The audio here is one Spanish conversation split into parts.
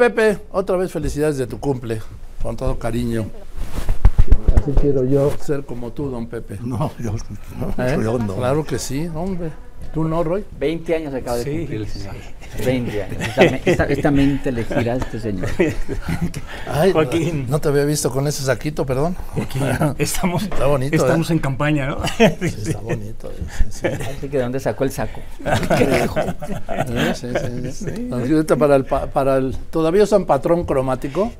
Pepe, otra vez felicidades de tu cumple, con todo cariño. Así quiero yo ser como tú, don Pepe. No, yo, no, ¿Eh? yo no. Claro que sí, hombre. ¿Tú no, Roy? 20 años acaba de Sí, cumplir el señor. sí. 20 años. Esta, esta- esta mente le gira a este señor. Ay, Joaquín. No te había visto con ese saquito, perdón. Estamos, Está bonito, estamos ¿eh? en campaña, ¿no? Sí, está bonito. sí, sí. Así que de dónde sacó el saco. Sí, sí, sí. Ahorita para el, para el, ¿Todavía usan patrón cromático?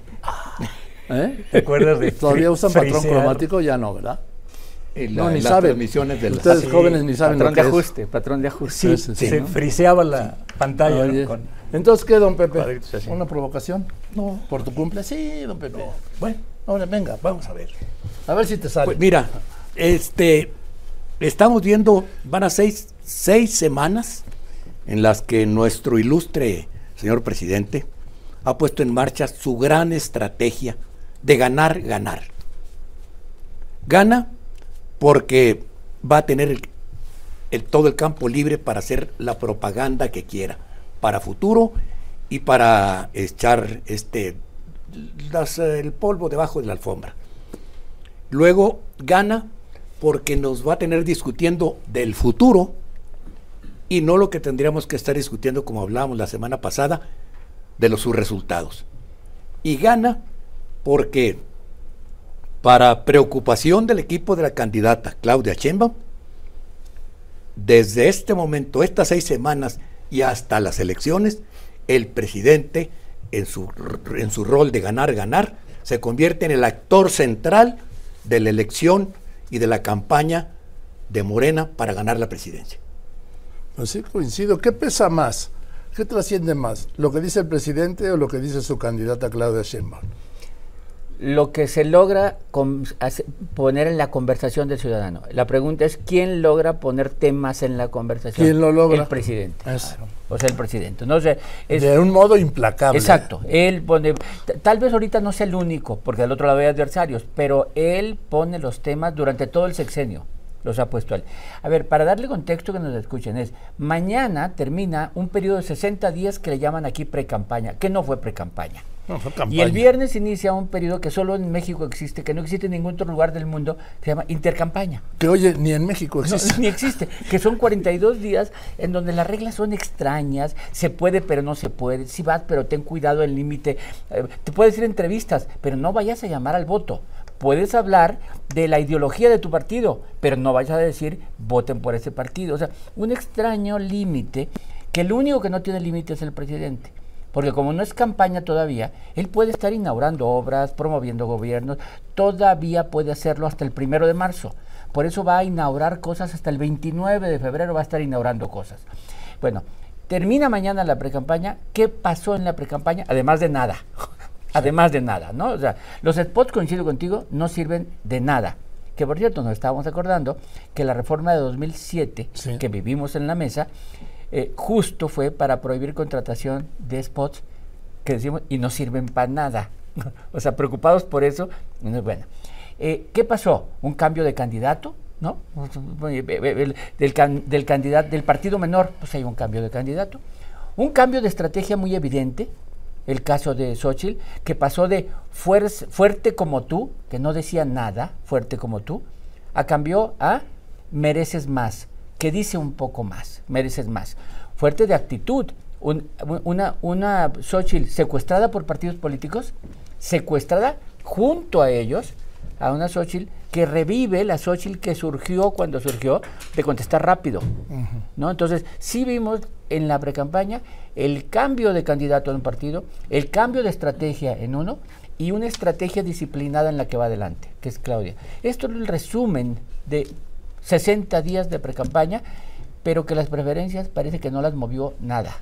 ¿Eh? ¿Te acuerdas de ¿Todavía usan patrón cromático? Ya no, ¿verdad? En No, ni las saben. transmisiones de las- Ustedes Sí, jóvenes ni saben Patrón lo de es. ajuste, patrón de ajuste. Sí, Sí, sí, se ¿no? friseaba la pantalla con- Entonces, ¿qué, don Pepe? ¿Una provocación? No. ¿Por tu cumple? Sí, don Pepe. Bueno, Ahora, venga, vamos a ver. a ver si te sale. Pues mira, este, estamos viendo, van a seis, seis semanas en las que nuestro ilustre señor presidente ha puesto en marcha su gran estrategia de ganar, ganar. Gana porque va a tener todo el campo libre para hacer la propaganda que quiera, para futuro y para echar este, el polvo debajo de la alfombra. Luego gana porque nos va a tener discutiendo del futuro y no lo que tendríamos que estar discutiendo, como hablábamos la semana pasada, de los sus resultados. Y gana porque, para preocupación del equipo de la candidata Claudia Sheinbaum, desde este momento, estas seis semanas y hasta las elecciones, el presidente, en su, en su rol de ganar, ganar, se convierte en el actor central de la elección y de la campaña de Morena para ganar la presidencia. Pues sí, coincido. ¿Qué pesa más? ¿Qué trasciende más? ¿Lo que dice el presidente o lo que dice su candidata Claudia Sheinbaum? Lo que se logra con- hace- poner en la conversación del ciudadano. La pregunta es, ¿quién logra poner temas en la conversación? ¿Quién lo logra? El presidente. Es- O sea, el presidente. No sé, es- de un modo implacable. Exacto. Él pone, tal vez ahorita no sea el único, porque del otro lado hay adversarios, pero él pone los temas durante todo el sexenio. Los ha puesto él. A ver, para darle contexto que nos escuchen, es mañana termina un periodo de 60 días que le llaman aquí pre-campaña, que no fue pre-campaña. No, Y el viernes inicia un periodo que solo en México existe, que no existe en ningún otro lugar del mundo, que se llama intercampaña. Que oye, ni en México No, existe. ni existe, que son 42 días en donde las reglas son extrañas, se puede pero no se puede, si vas pero ten cuidado el límite, eh, te puedes ir a entrevistas, pero no vayas a llamar al voto. Puedes hablar de la ideología de tu partido, pero no vayas a decir voten por ese partido. O sea, un extraño límite que el único que no tiene límite es el presidente. Porque como no es campaña todavía, él puede estar inaugurando obras, promoviendo gobiernos, todavía puede hacerlo hasta el primero de marzo. Por eso va a inaugurar cosas hasta el 29 de febrero, va a estar inaugurando cosas. Bueno, termina mañana la precampaña. ¿Qué pasó en la precampaña? Además de nada. Además de nada, ¿no? O sea, los spots, coincido contigo, no sirven de nada. Que por cierto, nos estábamos acordando que la reforma de 2007, Sí. que vivimos en la mesa, eh, justo fue para prohibir contratación de spots que decimos y no sirven para nada. o sea, preocupados por eso. Bueno, eh, ¿qué pasó? ¿Un cambio de candidato? ¿No? El- Del, can- del candidato, del partido menor, pues hay un cambio de candidato. Un cambio de estrategia muy evidente, el caso de Xochitl, que pasó de fuer- fuerte como tú, que no decía nada, fuerte como tú, a cambió a mereces más, que dice un poco más, mereces más. Fuerte de actitud. Un- una, una Xochitl secuestrada por partidos políticos, secuestrada junto a ellos, a una Xochitl que revive la Xochitl que surgió cuando surgió de contestar rápido. ¿no? Entonces, sí vimos en la precampaña el cambio de candidato en un partido, el cambio de estrategia en uno y una estrategia disciplinada en la que va adelante, que es Claudia. Esto es el resumen de 60 días de precampaña, pero que las preferencias parece que no las movió nada.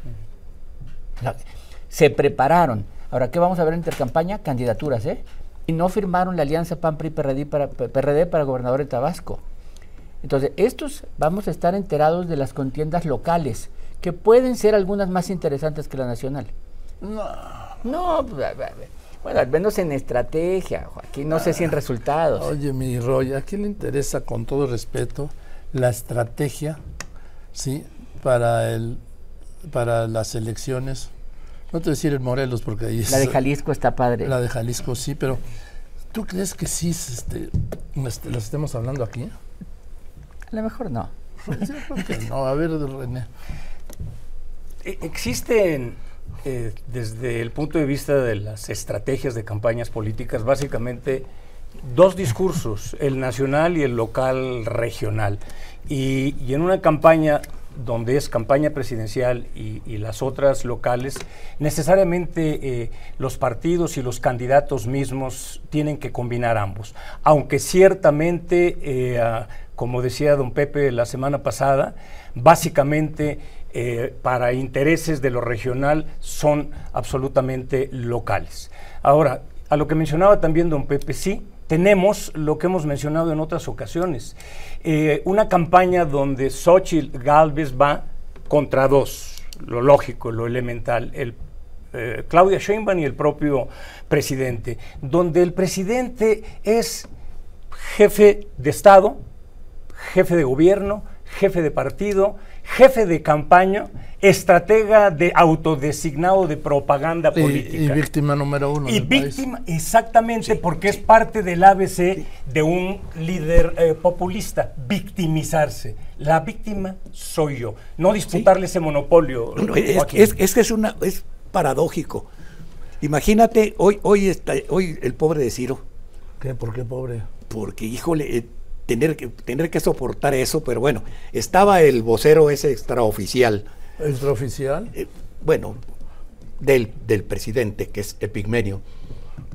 Se prepararon. Ahora, ¿qué vamos a ver en intercampaña? Candidaturas, ¿eh? Y no firmaron la alianza PAN-PRI-PRD para, para gobernador de Tabasco. Entonces, estos vamos a estar enterados de las contiendas locales, que pueden ser algunas más interesantes que la nacional. No. No, a- a- bueno, al menos en estrategia, Joaquín, no sé si en resultados. Oye, mi Roy, ¿a quién le interesa, con todo respeto, la estrategia, sí, para el, para las elecciones No te voy a decir en Morelos porque ahí es... La de Jalisco está padre. La de Jalisco sí, pero ¿tú crees que sí este, este, las estemos hablando aquí? A lo mejor no. Yo creo que no, a ver, René. E- Existen, eh, desde el punto de vista de las estrategias de campañas políticas, básicamente dos discursos, el nacional y el local regional. Y, y en una campaña donde es campaña presidencial y, las otras locales, necesariamente eh, los partidos y los candidatos mismos tienen que combinar ambos. Aunque ciertamente, eh, como decía don Pepe la semana pasada, básicamente eh, para intereses de lo regional son absolutamente locales. Ahora, a lo que mencionaba también don Pepe, sí, tenemos lo que hemos mencionado en otras ocasiones, eh, una campaña donde Xochitl Galvez va contra dos, lo lógico, lo elemental, el eh, Claudia Sheinbaum y el propio presidente, donde el presidente es jefe de Estado, jefe de gobierno, jefe de partido, jefe de campaña, estratega de autodesignado de propaganda Y, política. y víctima número uno. Y del país. víctima, exactamente, porque es parte del ABC de un líder eh, populista, victimizarse. La víctima soy yo, no disputarle ese monopolio. No, es, Joaquín. es- es que es una es paradójico. Imagínate, hoy, hoy está, hoy el pobre de Ciro, ¿Qué? ¿Por qué pobre? porque híjole, eh, tener que, tener que soportar eso, pero bueno, estaba el vocero ese extraoficial, ¿Extraoficial? eh, bueno, del, del presidente, que es Epigmenio,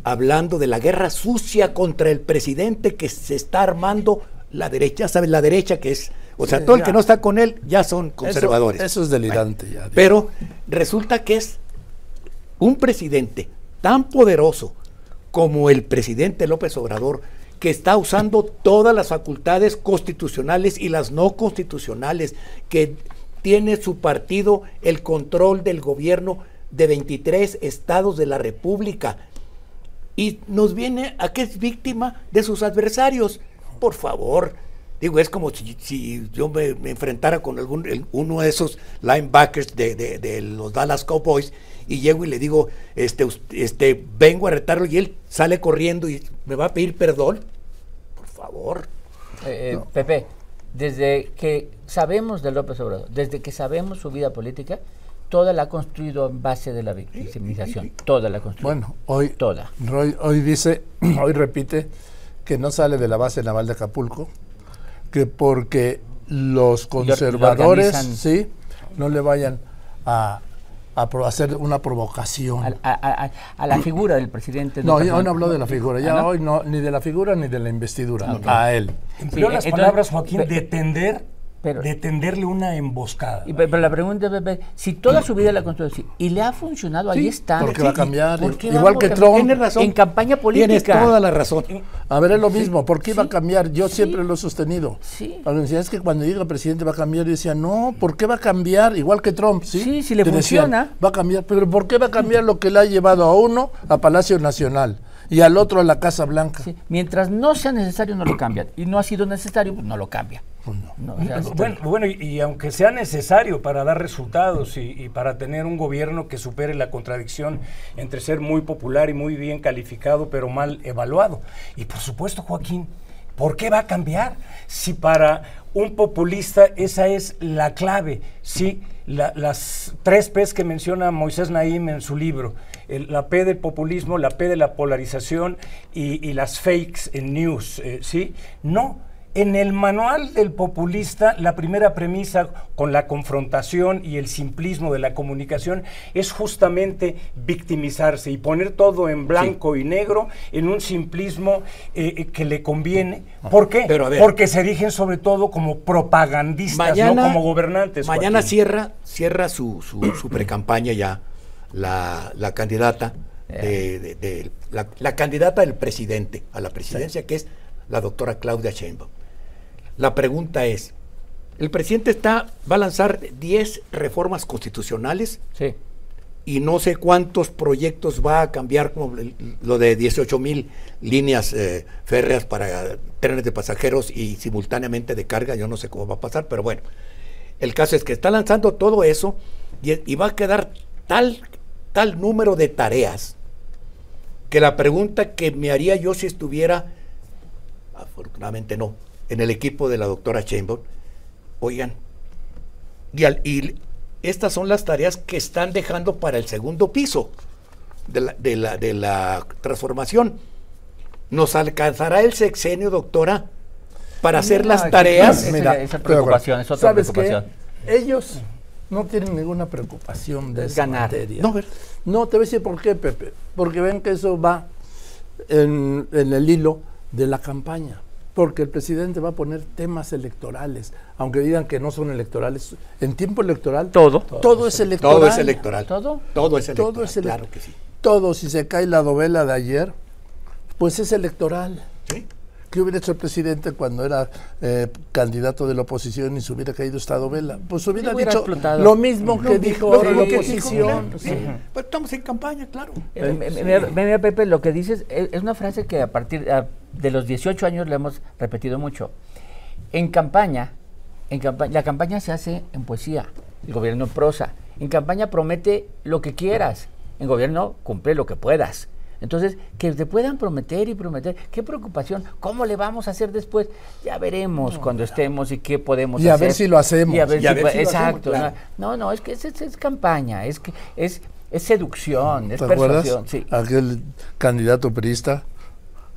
hablando de la guerra sucia contra el presidente que se está armando la derecha, ¿sabes? La derecha que es, o sea, Sí, todo el que no está con él ya son conservadores. Eso, eso es delirante ya. Pero resulta que es un presidente tan poderoso como el presidente López Obrador, que está usando todas las facultades constitucionales y las no constitucionales, que tiene su partido el control del gobierno de 23 estados de la República y nos viene a que es víctima de sus adversarios. Por favor. Digo, es como si, si yo me, enfrentara con algún, uno de esos linebackers de, de- de los Dallas Cowboys y llego y le digo, este, este, vengo a retarlo y él sale corriendo y me va a pedir perdón. Favor. Eh, eh, Pepe, desde que sabemos de López Obrador, desde que sabemos su vida política, toda la ha construido en base de la victimización. Toda la ha construido. Bueno, hoy, Toda. Roy- hoy dice, hoy repite que no sale de la base naval de Acapulco, que porque los lo conservadores, sí, no le vayan a, a pro- hacer una provocación. A, a- a- a la figura del presidente. no, personal. hoy no habló de la figura, ya Ah, ¿no? hoy no, ni de la figura ni de la investidura, a él. Empleó Sí, las entonces, palabras, Joaquín, pe- de tender, pero- de tenderle una emboscada. Y pero la pregunta es, si toda su vida la construyó y le ha funcionado, ahí está. porque va a cambiar, ¿Por qué igual que Trump. Tienes razón. En campaña política. Tienes toda la razón. A ver, es lo mismo, ¿por qué iba a cambiar? Yo siempre lo he sostenido. Sí. Cuando decían, es que cuando llega el presidente va a cambiar, yo decía, no, ¿por qué va a cambiar? Igual que Trump, ¿sí? Sí, si le Te decían, funciona. va a cambiar, pero ¿por qué va a cambiar lo que le ha llevado a uno a Palacio Nacional y al otro a la Casa Blanca? Sí, Mientras no sea necesario, no lo cambian. Y no ha sido necesario, pues no lo cambia. No, o sea, es- Bueno, bueno, y, y aunque sea necesario para dar resultados y, y para tener un gobierno que supere la contradicción entre ser muy popular y muy bien calificado, pero mal evaluado. Y por supuesto, Joaquín, ¿por qué va a cambiar? Si para un populista esa es la clave, sí, la- las tres P's que menciona Moisés Naim en su libro, el- la P del populismo, la P de la polarización y, las fakes en news, eh, ¿sí? No. En el manual del populista, la primera premisa con la confrontación y el simplismo de la comunicación es justamente victimizarse y poner todo en blanco y negro en un simplismo eh, eh, que le conviene. ¿Por qué? Pero a ver. Porque se erigen sobre todo como propagandistas, no como gobernantes. Mañana Joaquín. cierra, cierra su, su, su precampaña ya la, la candidata de, de- de- la, la candidata del presidente a la presidencia, que es la doctora Claudia Sheinbaum. La pregunta es, el presidente está, va a lanzar 10 reformas constitucionales sí. y no sé cuántos proyectos va a cambiar, como lo de 18 mil líneas eh, férreas para trenes de pasajeros y simultáneamente de carga, yo no sé cómo va a pasar, pero bueno, el caso es que está lanzando todo eso y, y va a quedar tal tal número de tareas que la pregunta que me haría yo si estuviera, afortunadamente no, en el equipo de la doctora Chamber, oigan, y, y estas son las tareas que están dejando para el segundo piso de la, de la, de la transformación. ¿Nos alcanzará el sexenio, doctora, para hacer las tareas? Esa, esa preocupación es otra ¿Sabes preocupación. Qué? Ellos no tienen ninguna preocupación de esa Ganar. materia. No, te voy a decir por qué, Pepe. Porque ven que eso va en, en el hilo de la campaña. Porque el presidente va a poner temas electorales, aunque digan que no son electorales. En tiempo electoral, Todo. todo es electoral. Todo es electoral. ¿Todo? Todo es electoral. Todo es ele- Claro que sí. Todo, si se cae la novela de ayer, pues es electoral. Sí. ¿Qué hubiera hecho el presidente cuando era eh, candidato de la oposición y se hubiera caído esta novela? Pues hubiera, hubiera dicho explotado. lo mismo que Lo dijo la dijo, oposición. sí. Pues estamos en campaña, claro. Eh, me- mira, Pepe, lo que dices es, es una frase que a partir de los 18 años le hemos repetido mucho. En campaña, en campa- la campaña se hace en poesía, el gobierno en prosa. En campaña promete lo que quieras, en gobierno cumple lo que puedas. Entonces, que te puedan prometer y prometer, qué preocupación, ¿cómo le vamos a hacer después? Ya veremos cuando estemos y qué podemos Y a hacer. ver si lo hacemos. Y a ver Y a si ver lo hacemos, exacto. claro. No, no, es que es, es- es campaña, es que es, es seducción, es ¿Te acuerdas? persuasión. Sí. Aquel candidato perista,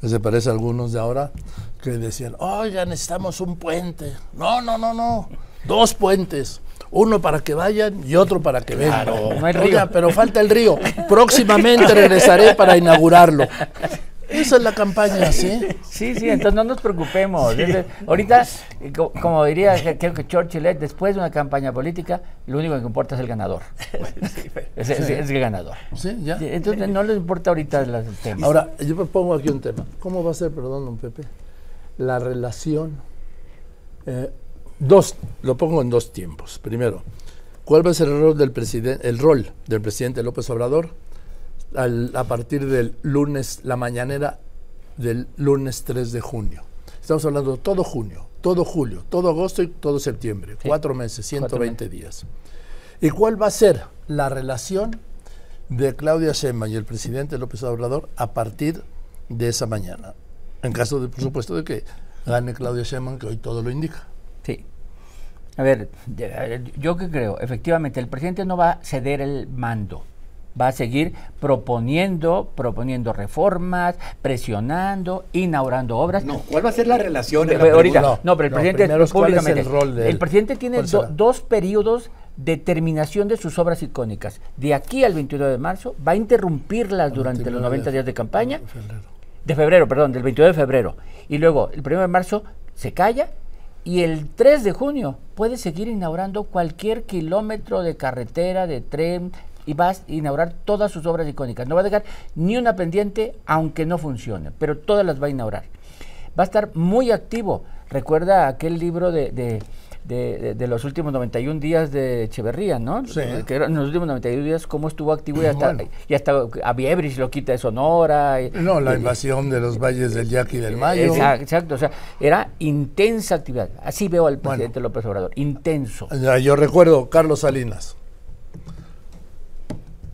que se parece a algunos de ahora, que decían, oiga, necesitamos un puente. No, no, no, no. Dos puentes. Uno para que vayan y otro para que vengan. no hay río. Oiga, pero falta el río. Próximamente regresaré para inaugurarlo. Esa es la campaña, ¿sí? Sí, sí, entonces no nos preocupemos. Ahorita, eh, co- como diría creo que Churchill, después de una campaña política, lo único que importa es el ganador. es, es- es el ganador. Sí, ya. Sí, Entonces no les importa ahorita las temas. Ahora, yo me pongo aquí un tema. ¿Cómo va a ser, perdón, don Pepe, la relación? eh, dos, lo pongo en dos tiempos. Primero, ¿cuál va a ser el rol del presidente, el rol del presidente López Obrador al- a partir del lunes, la mañanera del lunes 3 de junio? Estamos hablando de todo junio, todo julio, todo agosto y todo septiembre. Sí. Cuatro meses, Cuatro 120 días. ¿Y cuál va a ser la relación de Claudia Sheinbaum y el presidente López Obrador a partir de esa mañana? En caso, de, por supuesto, de que gane Claudia Sheinbaum, que hoy todo lo indica. Sí. A ver, yo que creo, efectivamente, el presidente no va a ceder el mando. Va a seguir proponiendo, proponiendo reformas, presionando, inaugurando obras. No, ¿cuál va a ser la relación? Es la ahorita, no, pero el No, presidente primero es el rol de él. presidente tiene dos periodos de terminación de sus obras icónicas. De aquí al 29 de marzo va a interrumpirlas durante los 29 90 días de campaña. de febrero. De febrero, perdón, del 29 de febrero. Y luego, el 1 de marzo se calla y el 3 de junio puede seguir inaugurando cualquier kilómetro de carretera, de tren, y va a inaugurar todas sus obras icónicas. No va a dejar ni una pendiente, aunque no funcione, pero todas las va a inaugurar. Va a estar muy activo. Recuerda aquel libro de, de, de- de- de los últimos 91 días de Echeverría, ¿no? Sí. Que eran los últimos 91 días, cómo estuvo activo y hasta, Bueno. y hasta a Viebris lo quita de Sonora. y- No, la y- invasión de los valles del Yaqui y del Mayo. Exacto, exacto, o sea, era intensa actividad. Así veo al Bueno. presidente López Obrador, intenso. Ya, Yo recuerdo Carlos Salinas.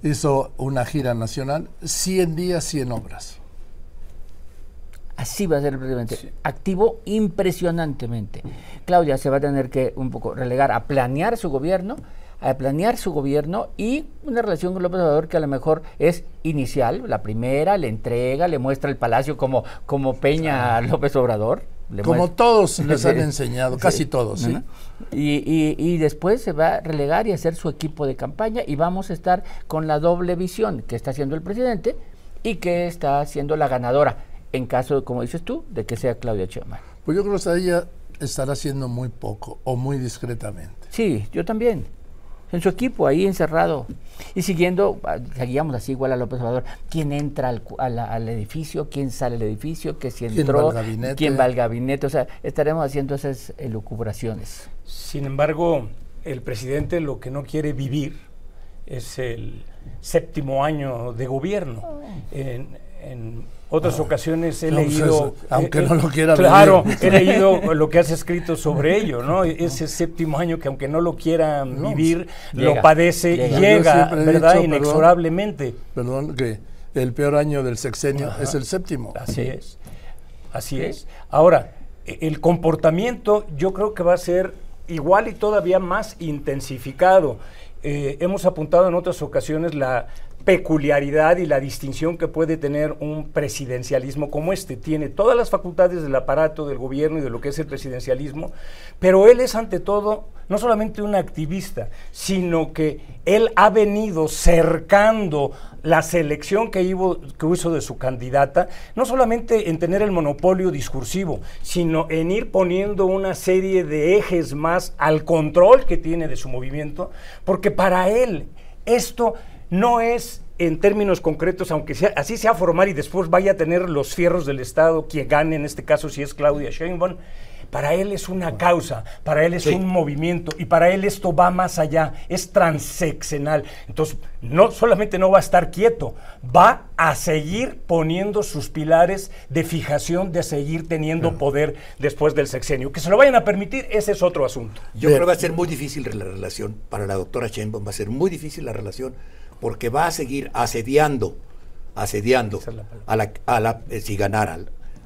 Hizo una gira nacional, 100 días, 100 obras. Así va a ser el presidente. Activo impresionantemente. Claudia se va a tener que un poco relegar a planear su gobierno, a planear su gobierno y una relación con López Obrador que a lo mejor es inicial, la primera, le entrega, le muestra el palacio como, como Peña a López Obrador. Le Como muestra- todos les han enseñado, Sí. casi todos. Y, y- y después se va a relegar y hacer su equipo de campaña y vamos a estar con la doble visión que está haciendo el presidente y que está haciendo la ganadora en caso, como dices tú, de que sea Claudia Sheinbaum. Pues yo creo que ella estará haciendo muy poco o muy discretamente. Sí, yo también. En su equipo, ahí encerrado. Y siguiendo, ah, seguíamos así igual a López Obrador. ¿Quién entra al, cu- a la- al edificio? ¿Quién sale del edificio? ¿Qué si ¿Quién entró? va al gabinete? ¿Quién va al gabinete? O sea, estaremos haciendo esas elucubraciones. Sin embargo, el presidente lo que no quiere vivir es el séptimo año de gobierno. En, en otras ocasiones he No, pues leído... eso, aunque eh, no lo quiera Claro, vivir. he leído lo que has escrito sobre ello, ¿no? Ese séptimo año que aunque no lo quieran No, vivir, llega, lo padece llega. y llega, ¿verdad? dicho. Inexorablemente. Perdón, que el peor año del sexenio es el séptimo. Así es. Así es. Ahora, e- el comportamiento yo creo que va a ser igual y todavía más intensificado. Eh, hemos apuntado en otras ocasiones la peculiaridad y la distinción que puede tener un presidencialismo como este. Tiene todas las facultades del aparato del gobierno y de lo que es el presidencialismo, pero él es ante todo no solamente un activista, sino que él ha venido cercando la selección que, ibo- que hizo de su candidata, no solamente en tener el monopolio discursivo, sino en ir poniendo una serie de ejes más al control que tiene de su movimiento, porque para él esto no es en términos concretos, aunque sea, así sea formar y después vaya a tener los fierros del Estado, quien gane en este caso si es Claudia Sheinbaum, para él es una causa, para él es Sí. un movimiento y para él esto va más allá, es transeccional. Entonces, no solamente no va a estar quieto, va a seguir poniendo sus pilares de fijación, de seguir teniendo poder después del sexenio. Que se lo vayan a permitir, ese es otro asunto. Yo Bien. creo que va a ser muy difícil la relación para la doctora Sheinbaum, va a ser muy difícil la relación porque va a seguir asediando, asediando a la, a la eh, si ganara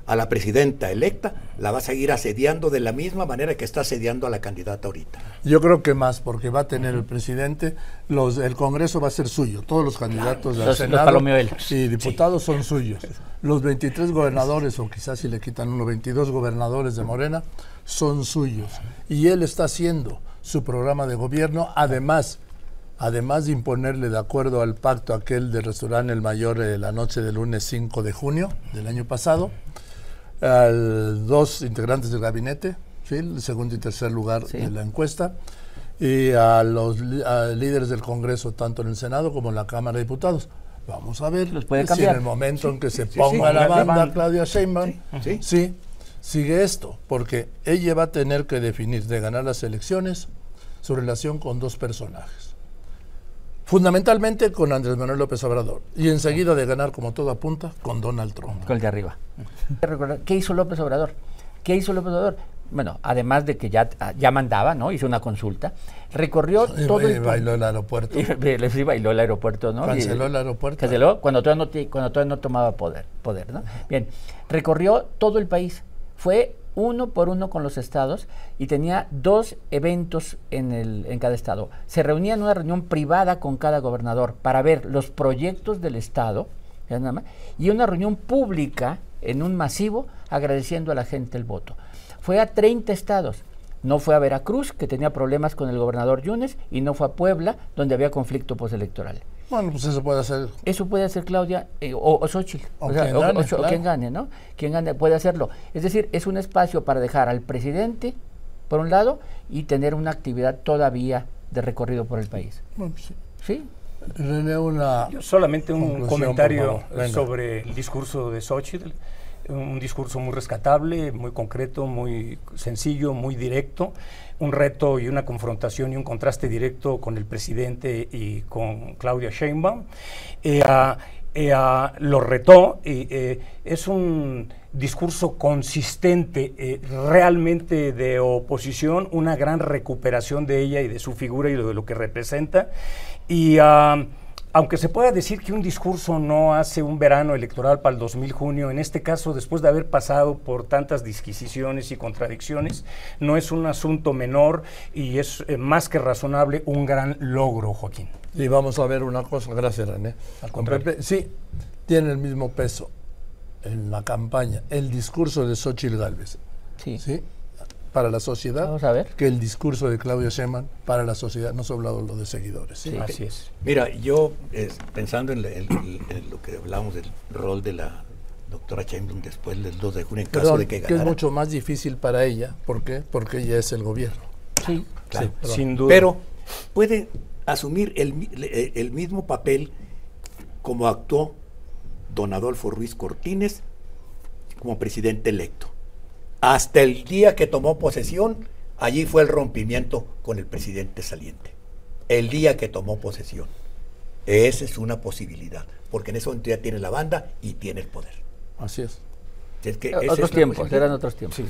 a la presidenta electa, la va a seguir asediando de la misma manera que está asediando a la candidata ahorita. Yo creo que más, porque va a tener el presidente, los, el Congreso va a ser suyo, todos los candidatos del Los- los Senado y diputados son suyos. Los 23 gobernadores, o quizás si le quitan uno, 22 gobernadores de Morena, son suyos. Y él está haciendo su programa de gobierno, además, además de imponerle de acuerdo al pacto aquel del restaurante El Mayor eh, la noche del lunes 5 de junio del año pasado, a dos integrantes del gabinete, ¿sí? el segundo y tercer lugar Sí. de la encuesta, y a los a líderes del Congreso, tanto en el Senado como en la Cámara de Diputados. Vamos a ver Los puede si cambiar. en el momento en que se ponga sí, la la banda. Claudia Sheinbaum, Sí. sí, sigue esto, porque ella va a tener que definir de ganar las elecciones su relación con dos personajes. Fundamentalmente con Andrés Manuel López Obrador y enseguida de ganar, como todo apunta, con Donald Trump. Con el de arriba. ¿Qué hizo López Obrador? ¿Qué hizo López Obrador? Bueno, además de que ya, ya mandaba, ¿no? Hizo una consulta. Recorrió Y todo ba- el bailó el aeropuerto. Y sí bailó el aeropuerto, ¿no? Canceló Y- el aeropuerto. Canceló cuando todavía no, cuando todavía no tomaba poder, poder, ¿no? Bien, recorrió todo el país. Fue uno por uno con los estados y tenía dos eventos en, el, en cada estado. Se reunía en una reunión privada con cada gobernador para ver los proyectos del estado y una reunión pública en un masivo agradeciendo a la gente el voto. Fue a 30 estados. No fue a Veracruz, que tenía problemas con el gobernador Yunes, y no fue a Puebla, donde había conflicto postelectoral. Bueno, pues eso puede hacer. Eso puede hacer Claudia eh, o, o Xochitl, O o, sea, quien o- gane, o- o claro. quien gane, ¿no? Quien gane puede hacerlo. Es decir, es un espacio para dejar al presidente, por un lado, y tener una actividad todavía de recorrido por el país. Bueno, pues sí. ¿Sí? René, una. Yo solamente un comentario sobre el discurso de Xochitl. Un discurso muy rescatable, muy concreto, muy sencillo, muy directo. Un reto y una confrontación y un contraste directo con el presidente y con Claudia Sheinbaum. Eh, eh, lo retó eh, es un discurso consistente, eh, realmente de oposición, una gran recuperación de ella y de su figura y de lo que representa. Y ah, aunque se pueda decir que un discurso no hace un verano electoral para el 2000 junio, en este caso, después de haber pasado por tantas disquisiciones y contradicciones, no es un asunto menor y es eh, más que razonable un gran logro, Joaquín. Y vamos a ver una cosa, gracias René. Al Con contrario. Pepe, sí, tiene el mismo peso en la campaña el discurso de Xochitl Galvez, Sí. ¿sí? Para la sociedad, Vamos a ver. que el discurso de Claudia Sheinbaum para la sociedad, no solo hablado lo de seguidores. ¿sí? Sí. Así es. Mira, yo eh, pensando en, la- el- el- en lo que hablamos del rol de la doctora Sheinbaum después del 2 de junio en caso Perdón, de que que, ganara. es mucho más difícil para ella, ¿por qué? Porque ella es el gobierno. Sí. Claro. Sí. Sin duda. Pero puede asumir el, el mismo papel como actuó don Adolfo Ruiz Cortines como presidente electo. Hasta el día que tomó posesión, allí fue el rompimiento con el presidente saliente. El día que tomó posesión. Esa es una posibilidad, porque en ese momento ya tiene la banda y tiene el poder. Así es. Es que Eh, otros tiempos, eran otros tiempos.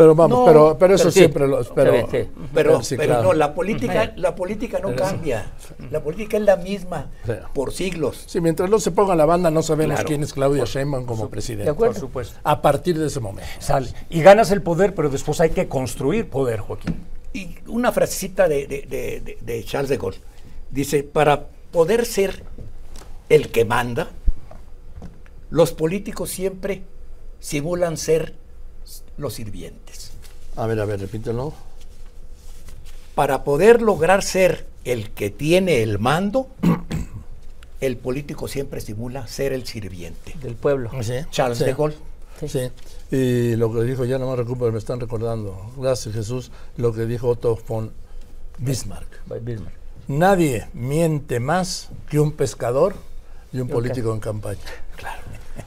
Pero vamos, No, pero, pero eso pero sí. siempre lo. Pero, Sí. Pero, sí, pero claro. no, la política, la política no cambia. La política es la misma Sí. por siglos. Sí, mientras no se ponga la banda, no sabemos Claro. quién es Claudia Sheinbaum como presidente. ¿De acuerdo? Por supuesto. A partir de ese momento. Sale. Y ganas el poder, pero después hay que construir poder, Joaquín. Y una frasecita de, de- de- de- de Charles de Gaulle. Dice, para poder ser el que manda, los políticos siempre simulan ser los sirvientes. A ver, a ver, repítelo. Para poder lograr ser el que tiene el mando, el político siempre simula ser el sirviente. Del pueblo. Sí, Charles sí. de Gaulle. Sí. Y lo que dijo, ya no me recupero, me están recordando. Gracias, Jesús. Lo que dijo Otto von Bismarck. By Bismarck. Nadie miente más que un pescador y un político en campaña. Claro.